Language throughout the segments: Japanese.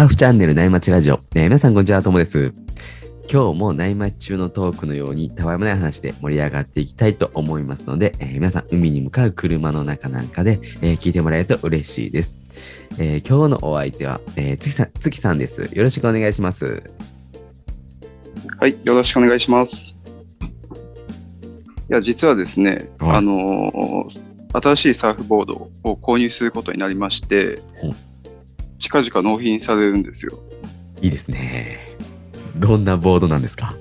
ターフチャンネル内町ラジオ。えー皆さんこんにちは、ともです。今日も内町中のトークのようにたわいもない話で盛り上がっていきたいと思いますので、えー皆さん海に向かう車の中なんかで、えー聞いてもらえると嬉しいです。えー今日のお相手は、えー、月さん、月さんです。よろしくお願いします。はい、よろしくお願いします。いや、実はですね、はいあのー新しいサーフボードを購入することになりましてほう、近々納品されるんですよ。いいですね。どんなボードなんですか？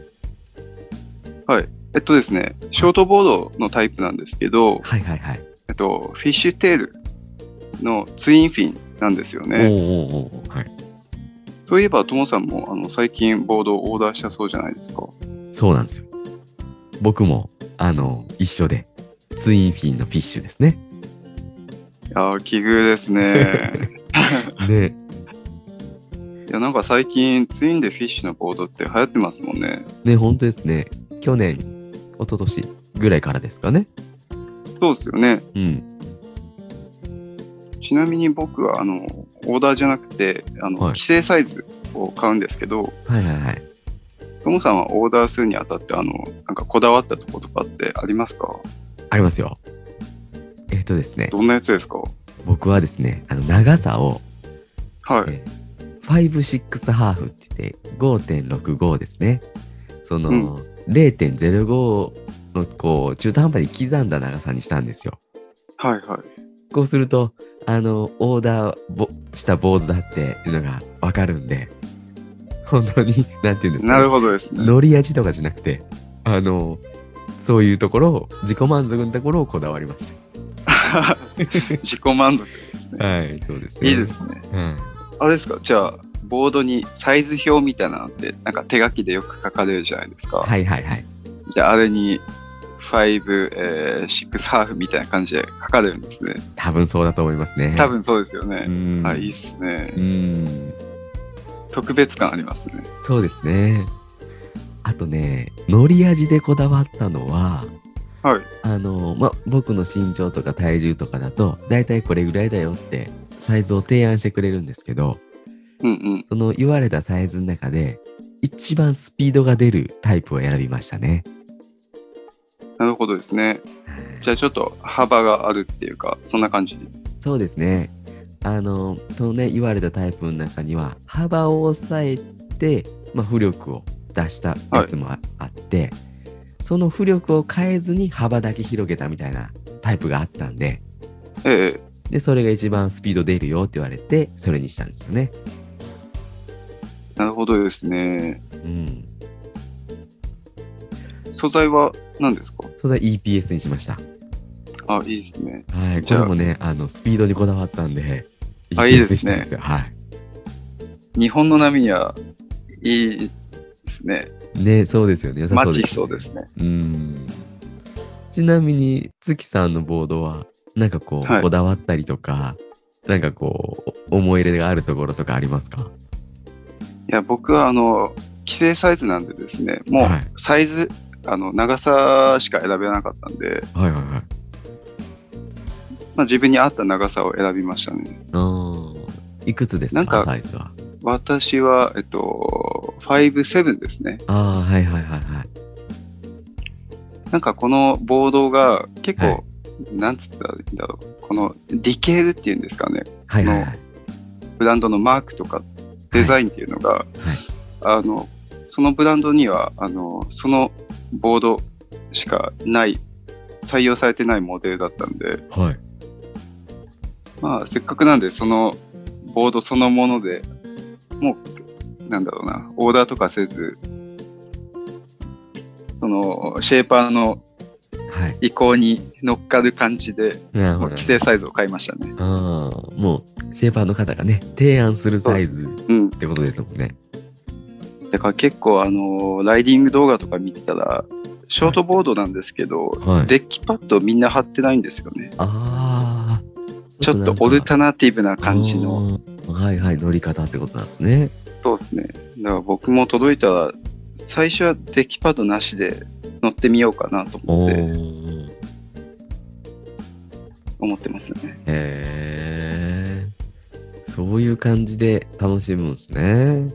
えっとですね、ショートボードのタイプなんですけど、はいはいはい。えっと、フィッシュテールのツインフィンなんですよね。おーおーはい。そういえば、ともさんもあの最近ボードをオーダーしたそうじゃないですか。そうなんですよ。僕も、あの、一緒で、ツインフィンのフィッシュですね。いやー、奇遇ですね。ね。いや、なんか最近ツインでフィッシュのボードって流行ってますもんね。ね、本当ですね。去年、一昨年ぐらいからですかね。そうですよね。うん。ちなみに僕はあのオーダーじゃなくてあの、はい規制サイズを買うんですけど、はいはいはい。トモさんはオーダーするにあたってあのなんかこだわったところとかってありますか？ありますよ。えっ、とですね、どんなやつですか？僕はですね、あの、長さを、はい。えー、5-6ハーフって言って、5.65ですね。その、うん0.05の、こう、中途半端に刻んだ長さにしたんですよ。はいはい。こうすると、あの、オーダーぼしたボードだっていうのがわかるんで、本当に、なんて言うんですか、なるほどですね。乗り味とかじゃなくて、あの、そういうところを、自己満足のところをこだわりまし 自己満足。た。はい、そうですいいですね。はい。あれですか？じゃあ、ボードにサイズ表みたいなのって、なんか手書きでよく書かれるじゃないですか。はいはいはい。じゃあ、あれに5、えー、6ハーフみたいな感じで書かれるんですね。多分そうだと思いますね。多分そうですようね。ん。あ、いいっすねう。ん。特別感ありますね。そうですね。あとね、乗り味でこだわったのは、はい。あの、ま、僕の身長とか体重とかだと、だいたいこれぐらいだよって、サイズを提案してくれるんですけど、うんうん。その言われたサイズの中で、一番スピードが出るタイプを選びましたね。なるほどですね。じゃあちょっと幅があるっていうか、そんな感じ。そうですね。あの、そのね、言われたタイプの中には、幅を抑えて、まあ、浮力を出したやつもあ,、って、その浮力を変えずに幅だけ広げたみたいなタイプがあったんで、ええで、それが一番スピード出るよって言われて、それにしたんですよね。なるほどですね。うん。素材は何ですか？それは EPS にしました。あ、いいですね。はい。これもね、あの、スピードにこだわったんで、あいいです EPS ねにしたんですよ。はい。日本の波にはいいですね。ね、そうですよね。良さそうです、しそうですね。うん。ちなみに、月さんのボードは、なんかこう、はいこだわったりとか、なんかこう、思い入れがあるところとかありますか？いや、僕はあの、規制サイズなんでですね、もうはいサイズ、あの、長さしか選べなかったんで、はいはいはい。まあ、自分に合った長さを選びましたね。あーいくつですか？なんかサイズは。私は、えっと、5-7ですね。ああ、はいはいはいはい。なんかこのボードが結構、はいなんつったらいいんだろう。このディケールっていうんですかね。はいはいはい。ブランドのマークとかデザインっていうのが、はい。あの、そのブランドには、あの、そのボードしかない、採用されてないモデルだったんで、はい。まあ、せっかくなんで、そのボードそのものでもう、なんだろうな、オーダーとかせず、その、シェーパーのはい。意向に乗っかる感じで、なるほど。もう規制サイズを買いましたね。ああ、もう、シェーパーの方がね、提案するサイズっうん。てことですもんね。だから結構、あの、ライディング動画とか見てたら、ショートボードなんですけど、はい。デッキパッドみんな貼ってないんですよね。ああ。ちょっとオルタナティブな感じの。はいはい、乗り方ってことなんですね。そうですね。だから僕も届いたら、最初はデッキパッドなしで乗ってみようかなと思おってー。思ってますね。へえ。そそういう感じで楽しむんですね。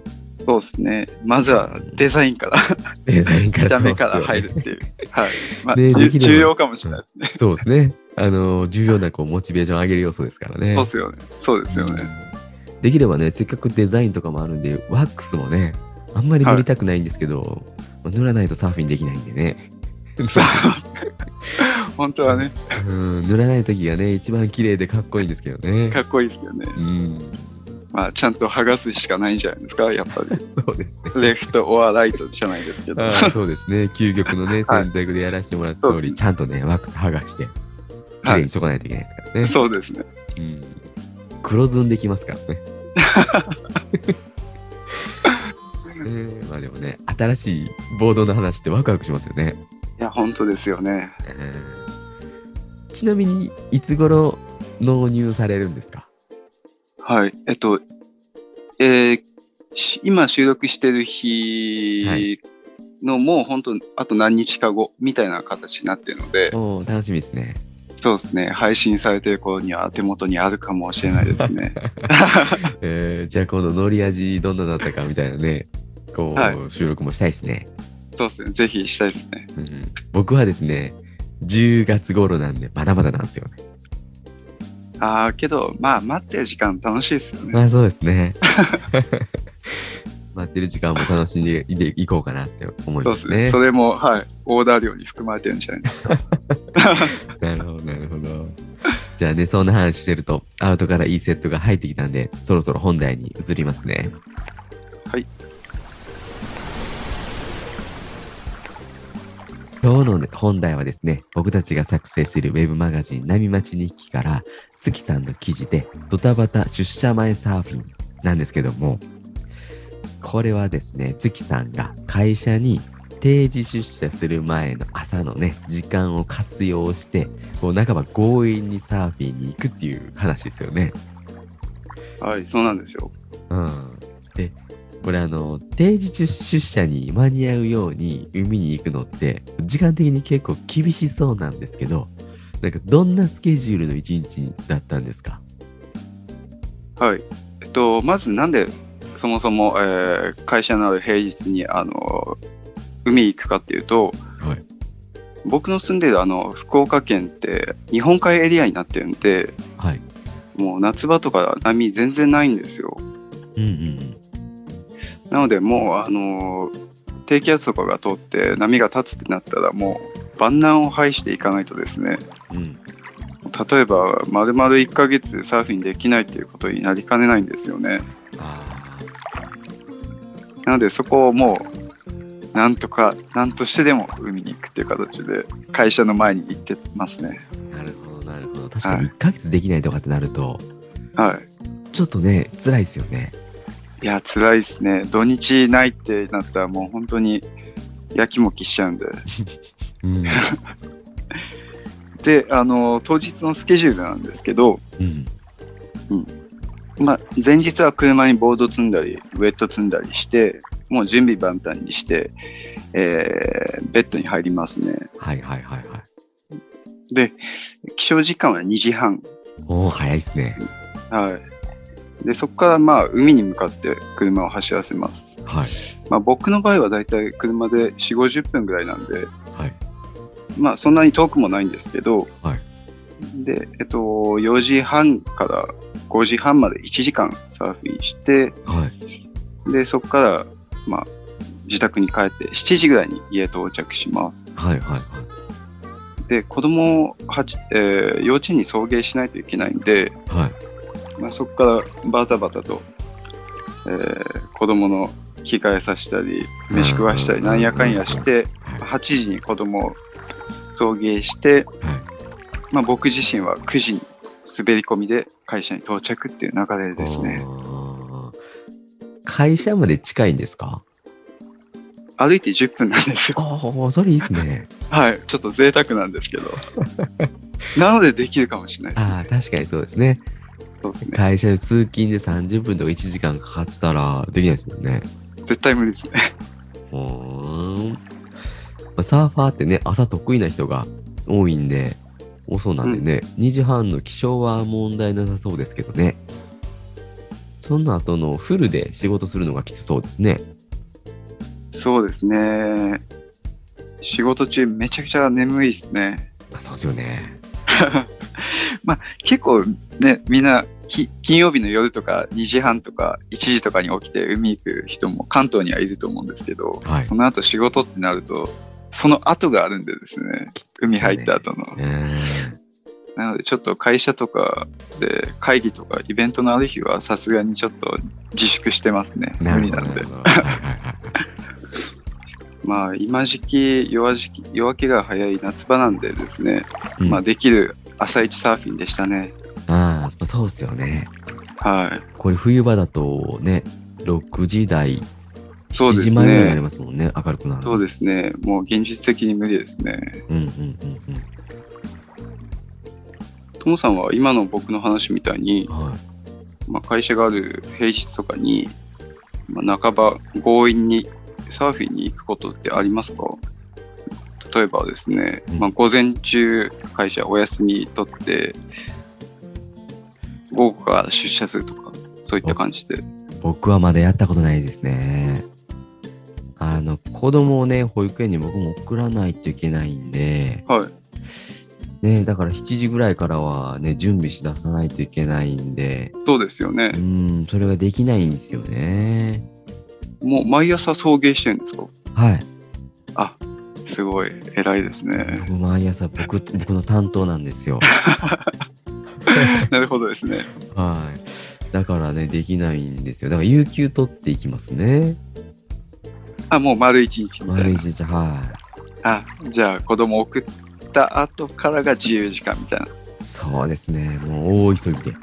そうですね。まずはデザインから、デザインから見た目から入るっていう。はい。まあ、重要かもしれないですね。そうですね。あの、重要なこうモチベーション上げる要素ですからね。そうですよね。そうですよね。できればね、せっかくデザインとかもあるんで、ワックスもね、あんまり塗りたくないんですけど、まあ塗らないとサーフィンできないんでね。本当はね、うん、塗らない時がね、一番綺麗でかっこいいんですけどね。かっこいいですけどね。うん、まあ、ちゃんと剥がすしかないんじゃないですか、やっぱり。そうですね。レフト、オアライトじゃないですけど。そうですね。究極のね、はい選択でやらせてもらった通り、そうですちゃんとね、ワックス剥がして、綺麗にしとかないといけないですからね。そうですね。うん、黒ずんできますからね。ね まあでもね、新しいボードの話ってワクワクしますよね。いや、本当ですよね。うんちなみに、いつ頃納入されるんですか？はい。えっと、えーし今収録してる日はいのもう本当、あと何日か後みたいな形になってるので、おー楽しみですね。そうですね。配信されてる頃には手元にあるかもしれないですね。えーじゃあ今度、乗り味どんなだったかみたいなね、こう、はい収録もしたいですね。そうですね。ぜひしたいですね。うん僕はですね、10月頃なんで、まだまだなんですよね。ああ、けど、まあ、待ってる時間楽しいですよね。まあそうですね。待ってる時間も楽しんでいこうかなって思いまね。そうですすね。それも、はい。オーダー量に含まれてるんじゃないですか。じゃあね、そんな話してると、アウトからいいセットが入ってきたんで、そろそろ本題に移りますね。はい。今日のね本題はですね、僕たちが作成しているウェブマガジン、波町日記から、月さんの記事で、ドタバタ出社前サーフィンなんですけども、これはですね、月さんが会社に定時出社する前の朝のね、時間を活用して、こう、半ば強引にサーフィンに行くっていう話ですよね。はい、そうなんですよ。うん。で、これあの、定時出出社に間に合うように海に行くのって、時間的に結構厳しそうなんですけど、なんかどんなスケジュールの一日だったんですか？はい。えっと、まずなんで、そもそも、えー会社のある平日に、あの、海行くかっていうと、はい。僕の住んでるあの、福岡県って日本海エリアになってるんで、はい。もう夏場とか波全然ないんですよ。うんうんなので、もう、あの、低気圧とかが通って波が立つってなったら、もう万難を排していかないとですね、うん。うん。例えば、丸々1ヶ月サーフィンできないっていうことになりかねないんですよね。あなのでそこをもうなんとか何としてでも海に行くっていう形で会社の前に行ってますね。あ、なるほど、なるほど。確かに1ヶ月できないとかってなると、はい。ちょっとね、辛いですよね。いや辛いですね。土日ないってなったらもう本当にやきもきしちゃうんで。うん。であの当日のスケジュールなんですけど、うん。まあ、前日は車にボード積んだりウェット積んだりしてもう準備万端にして、えーベッドに入りますね。はいはいはいはい。で起床時間は2時半おー、早いっすね。はい。で、そこからまあ海に向かって車を走らせます。はい。まあ僕の場合はだいたい車で4、50分ぐらいなんで、はい。まあそんなに遠くもないんですけど、はいで、えっと、4時半から5時半まで1時間サーフィンして、はい。で、そこからまあ自宅に帰って7時ぐらいに家到着します。はいはいはい。で、子供をはち、えー幼稚園に送迎しないといけないんで、はい。まあ、そこからバタバタと、えー子供の着替えさせたり、飯食わしたり、なんやかんやして、はい。8時に子供を送迎して、はい。まあ、僕自身は9時に滑り込みで会社に到着っていう流れですね。会社まで近いんですか？歩いて10分なんですよ。ああ、それいいっすね。はい。ちょっと贅沢なんですけど。なのでできるかもしれないです、ああ、確かにそうですね。そうですね。会社で通勤で30分とか1時間かかってたらできないですもんね。絶対無理ですね。うーん。まあサーファーってね、朝得意な人が多いんで、多そうなんでね、2時半の起床は問題なさそうですけどね。その後のフルで仕事するのがきつそうですね。そうですね。仕事中めちゃくちゃ眠いですね。あそうですよね。まあ結構ね、みんなき金曜日の夜とか2時半とか1時とかに起きて海行く人も関東にはいると思うんですけど、はいその後仕事ってなると、その後があるんでですね、海入った後の。ねなのでちょっと会社とかで会議とかイベントのある日はさすがにちょっと自粛してますね。無理なんで まあ今時期夜時期夜明けが早い夏場なんでですね、うんまあできる朝一サーフィンでしたね。ああ、そうですよね。はい。これ冬場だとね、6時台、7そうですね時前ぐらいになりますもんね、明るくなる。そうですね。もう現実的に無理ですね。うんうんうんともさんは今の僕の話みたいにう、ん。はい。まあ、会社がある平日とかに、まあ、半ば強引にサーフィンに行くことってありますか？例えばですね、うんまあ、午前中会社お休み取って、午後から出社するとか、そういった感じで。僕はまだやったことないですね。あの、子供をね、保育園に僕も送らないといけないんで、はい。ね、だから7時ぐらいからはね、準備しださないといけないんで、そうですよねう。ん、それができないんですよね。もう毎朝送迎してるんですか？はい。あ、すごい偉いですね。僕毎朝僕、僕の担当なんですよ。なるほどですね。はい。だからね、できないんですよ。だから、有給取っていきますね。あ、もう丸一日みたいな。丸一日、はあ、じゃあ子供送った後からが自由時間みたいな。い。そうですね。もう大急ぎで。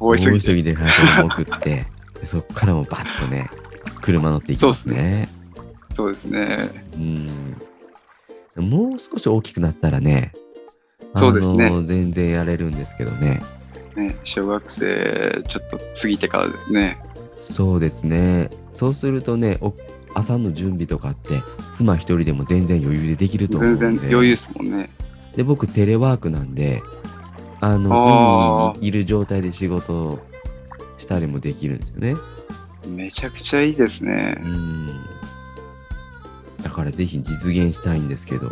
大急ぎで。ぎで、送って、でそっからもバッとね、車乗っていきますね。そうですね。うん。もう少し大きくなったらね、そうですね全然やれるんですけどね。ね、小学生ちょっと過ぎてからですね。そうですね。そうするとね、お朝の準備とかって、妻一人でも全然余裕でできると思うんで。全然余裕ですもんね。で、僕、テレワークなんで、ああの、ー海にいる状態で仕事をしたりもできるんですよね。めちゃくちゃいいですねう。ん。だからぜひ実現したいんですけど。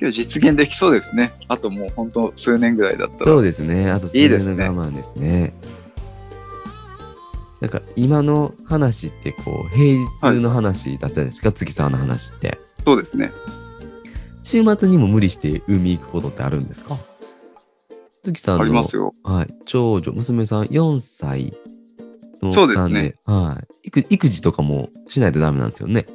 今日実現できそうですね。あともう本当数年ぐらいだったら。そうですね。あと数いいですね年の我慢ですね。なんか今の話ってこう平日の話だったじゃないですか、月さんの話って。そうですね。週末にも無理して海行くことってあるんですか？月さんのありますよ。はい、長女、娘さん4歳のそうですねなんではい育。育児とかもしないとダメなんですよね。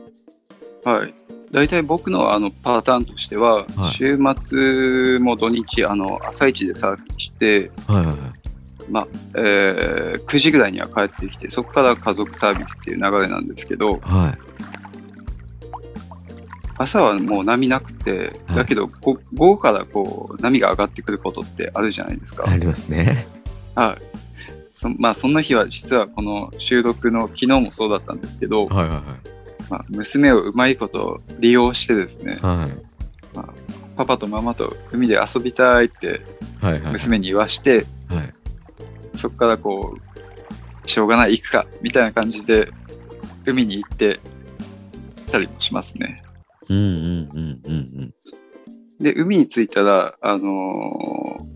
はい。大体僕のあのパターンとしては、はい週末も土日、あの朝一でサーフィンして、はいはいはい。まあえー9時ぐらいには帰ってきて、そこから家族サービスっていう流れなんですけど、はい。朝はもう波なくて、はいだけどこ午後からこう波が上がってくることってあるじゃないですか。ありますね。はい。そまあ、そんな日は実はこの収録の昨日もそうだったんですけど、はいはいまあ、娘をうまいこと利用してですね、はい。はい。パパとママと海で遊びたいってはいはいはい。娘に言わして、はい。そこからこう、しょうがない、行くか、みたいな感じで、海に行ってたりもしますね。うんうんうんうんで、海に着いたら、あのー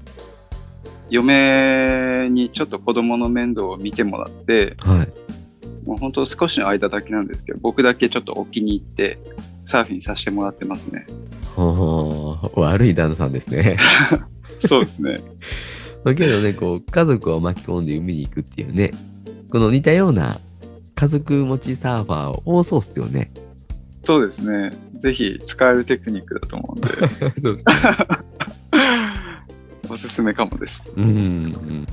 嫁にちょっと子供の面倒を見てもらって、うん。はい。もう本当少しの間だけなんですけど、僕だけちょっとお気に入って、サーフィンさせてもらってますね。悪い旦那さんですね。そうですね。だけどね、こう、家族を巻き込んで海に行くっていうね、この似たような家族持ちサーファー多そうっすよね。そうですね。ぜひ使えるテクニックだと思うんで、そうですね。おすすめかもです。うんうんうん。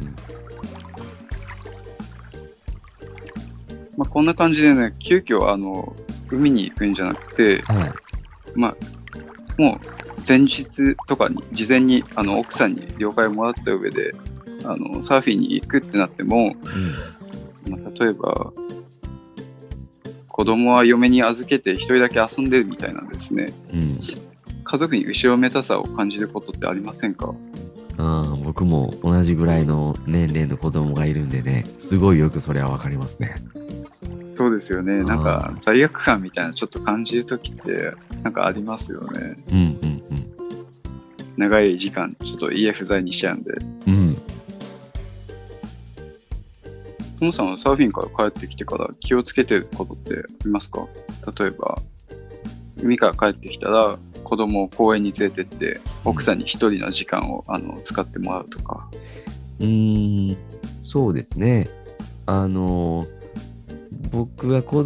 まあ、こんな感じでね、急遽あの海に行くんじゃなくて、はい。まあ、もう前日とかに事前にあの奥さんに了解をもらった上であのサーフィンに行くってなっても、うん。まあ、例えば子供は嫁に預けて一人だけ遊んでるみたいなんですねうん。家族に後ろめたさを感じることってありませんか？うん、僕も同じぐらいの年齢の子供がいるんでね、すごいよくそれはわかりますね。そうですよね。んなんか罪悪感みたいなちょっと感じるときってなんかありますよね。うんうん長い時間ちょっと家不在にしちゃうんで。うん。うん。トモさんはサーフィンから帰ってきてから気をつけてることってありますか？例えば、海から帰ってきたら子供を公園に連れてって、奥さんに一人の時間をあの使ってもらうとか。うーん、そうですね。あの、僕が子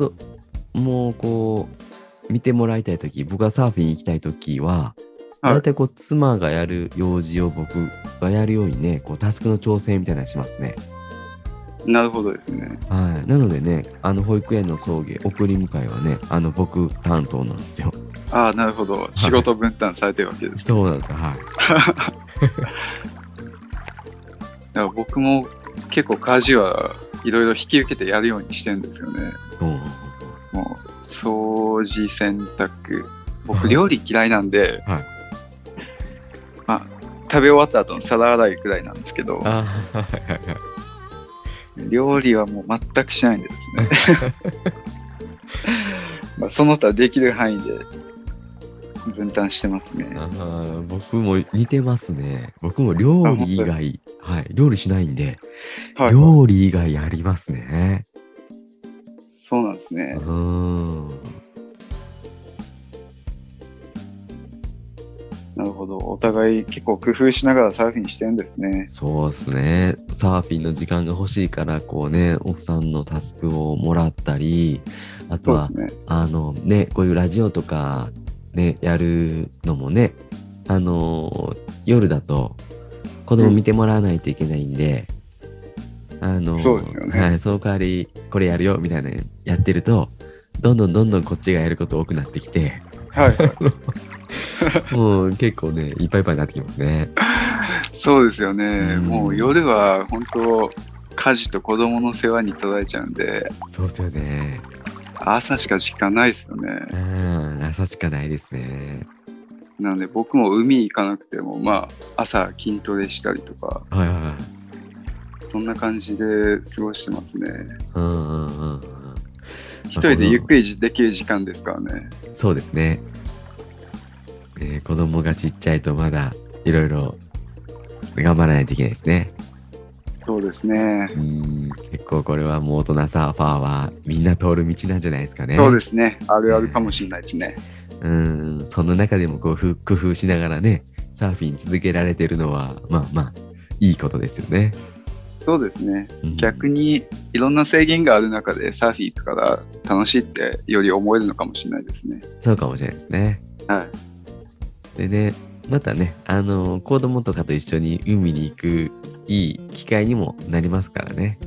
供をこう、見てもらいたいとき、僕がサーフィン行きたいときは、はいだいたいこう、妻がやる用事を僕がやるようにね、こう、タスクの調整みたいなのしますね。なるほどですね。はい。なのでね、あの、保育園の送迎、送り迎えはね、あの、僕担当なんですよ。ああ、なるほど。仕事分担されてるわけです。そうなんですよ。はい。だから僕も結構家事はいろいろ引き受けてやるようにしてるんですよね。うんもう掃除、洗濯。はい僕料理嫌いなんで、はいまあ、食べ終わった後の皿洗いくらいなんですけど、はい。料理はもう全くしないんですね。まあその他できる範囲で分担してますね。僕も似てますね。僕も料理以あ外、はい、料理しないんで、はい、料理以外やりますね。そうなんですうね。ーん。なるほど。お互い結構工夫しながらサーフィンしてるんですね。そうですね。サーフィンの時間が欲しいから、こうね、奥さんのタスクをもらったり、あとはね。あのね、こういうラジオとかね、やるのもね、あのー夜だと子供見てもらわないといけないんで、うですよねはい、その代わりこれやるよみたいなのやってると、どんどんどんどんこっちがやること多くなってきて、はい。もう結構ね、いっぱいいっぱいになってきますね。そうですよね。うんもう夜は本当、家事と子供の世話に取られちゃうんで、そうですよね。朝しか時間ないですよね。うん、朝しかないですね。なので僕も海行かなくても、まあ、朝筋トレしたりとか、はいはいはい。そんな感じで過ごしてますね。うんうんうんうん。一人でゆっくりできる時間ですからね。そうですね。えー子供がちっちゃいとまだいろいろ頑張らないといけないですね。そうですね。うん、結構これはもう大人サーファーはみんな通る道なんじゃないですかね。そうですね。あるあるかもしれないですね。うん、その中でもこうふ工夫しながらね、サーフィン続けられてるのは、まあまあ、いいことですよね。そうですね。うん逆にいろんな制限がある中でサーフィン行くから楽しいってより思えるのかもしれないですね。そうかもしれないですね。はい。でね、またね、あの、子供とかと一緒に海に行くいい機会にもなりますからね。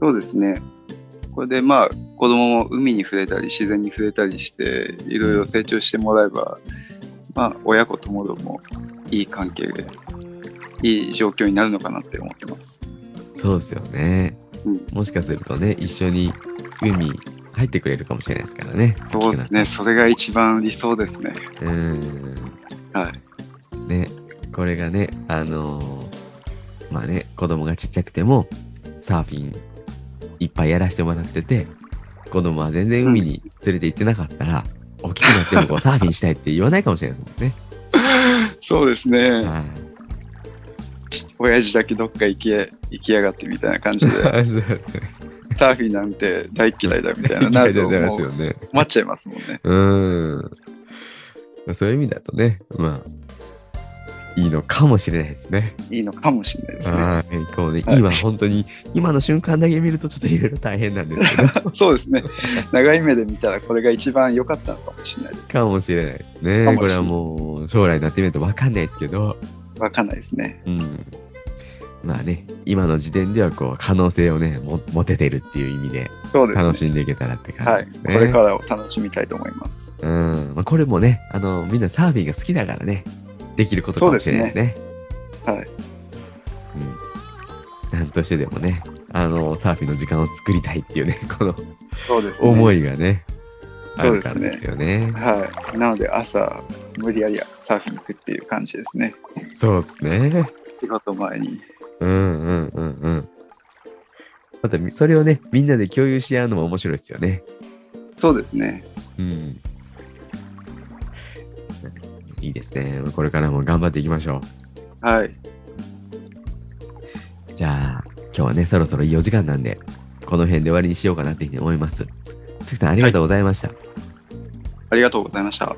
そうですね。これでまあ子供も海に触れたり自然に触れたりしていろいろ成長してもらえば、まあ親子ともどもいい関係でいい状況になるのかなって思ってます。そうですよね。うんもしかするとね、一緒に海入ってくれるかもしれないですからね。そうですね。それが一番理想ですね。うーん。はい。ね、これがね、あのーまあね、子供がちっちゃくても、サーフィンいっぱいやらせてもらってて、子供は全然海に連れて行ってなかったら、大きくなってもこう サーフィンしたいって言わないかもしれないですもんね。そうですね。はい親父だけどっか行き行きやがってみたいな感じで、サーフィンなんて大嫌いだみたいな、なると嫌いでもうすよね。困っちゃいますもんね。うーん。そういう意味だとね、まあ、いいのかもしれないですね。いいのかもしれないですね。はい。こうね、はい今本当に、今の瞬間だけ見るとちょっといろいろ大変なんですけど、そうですね。長い目で見たらこれが一番良かったのかもしれないです。かもしれないですかね。これはもう、将来になってみると分かんないですけど、わかんないですね。うん。まあね、今の時点ではこう、可能性をね、も持ててるっていう意味で。楽しんでいけたらってはい。感じですね。これからを楽しみたいと思います。うん。まあ、これもね、あの、みんなサーフィンが好きだからね、できることかもしれないですね。はい。うん。なんとしてでもね、あの、サーフィンの時間を作りたいっていうね、このね。思いがね、あそうですねるからですよね。はい。なので朝、無理やりサーフィン行くっていう感じですね。そうですね。仕事前に。うんうんうんうん。また、それをね、みんなで共有し合うのも面白いですよね。そうですね。うん。いいですね。これからも頑張っていきましょはい。う。じゃあ、今日はね、そろそろいいお時間なんで、この辺で終わりにしようかなっていうふうに思います。月さん、ありがとうございました。ありがとうございました。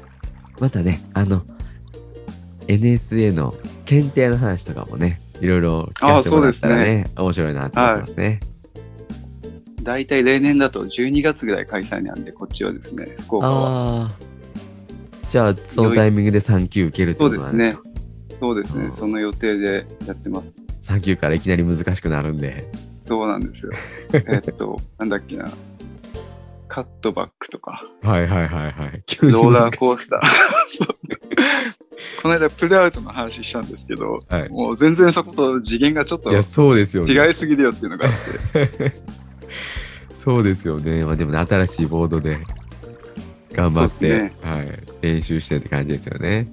またね、あの、NSA の検定の話とかもね、いろいろ聞かせてもらったらね、面白いなと思ってますね。大体例年だと12月ぐらい開催なんで、こっちはですね、福岡は。じゃあ、そのタイミングで3級受けるってことなんですか？そうですね、うんその予定でやってます。3級からいきなり難しくなるんで。そうなんですよ。えっと、なんだっけな。カットバックとか、はいはいはいはい。ローラーコータスター。そうこの間、プルアウトの話したんですけど、ー。はい。もう全然そこと次元がちょっといや、そうですよね。違いすぎるよっていうのがあって、そうですよね。まあでもね、新しいボードで頑張って、ねはい、練習してって感じですよね。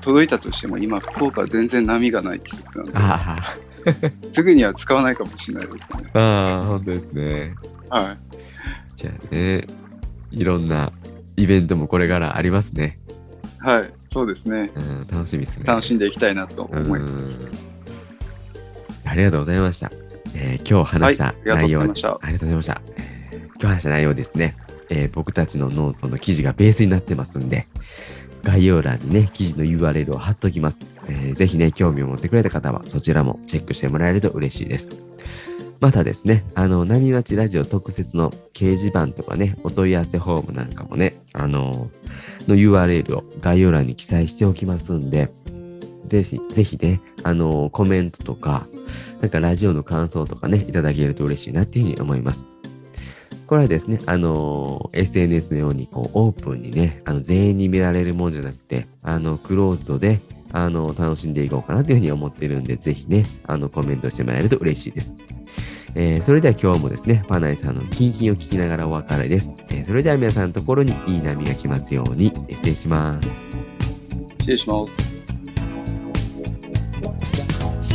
届いたとしても、今、福岡は全然波がない季節なんで、あすぐには使わないかもしれないですね。あ、ああ、本当ですね。はい。じゃあね、いろんなイベントもこれからありますね。はい、そうですね。うん、楽しみですね。楽しんでいきたいなと思います。うんありがとうございました。えー今日話した内容は、いありがとうございました。えー今日話した内容はですね、えー僕たちのノートの記事がベースになってますんで、概要欄にね、記事の URL を貼っときます。えーぜひね、興味を持ってくれた方は、そちらもチェックしてもらえると嬉しいです。またですね、あの、波町ラジオ特設の掲示板とかね、お問い合わせフォームなんかもね、あのの URL を概要欄に記載しておきますんで、ぜひ、ぜひね、あのコメントとか、なんかラジオの感想とかね、いただけると嬉しいなっていうふうに思います。これはですね、あの SNS のようにこうオープンにね、あの全員に見られるもんじゃなくて、あのクローズドで、あの楽しんでいこうかなというふうに思ってるんで、ぜひね、あのコメントしてもらえると嬉しいです。えーそれでは今日もですね、パナイさんのキンキンを聞きながらお別れです。えーそれでは皆さんのところにいい波が来ますように、えー失礼します。失礼します。静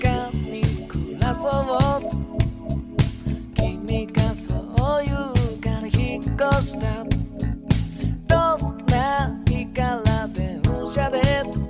かに暮らそう costat, tot m'ha picat la teva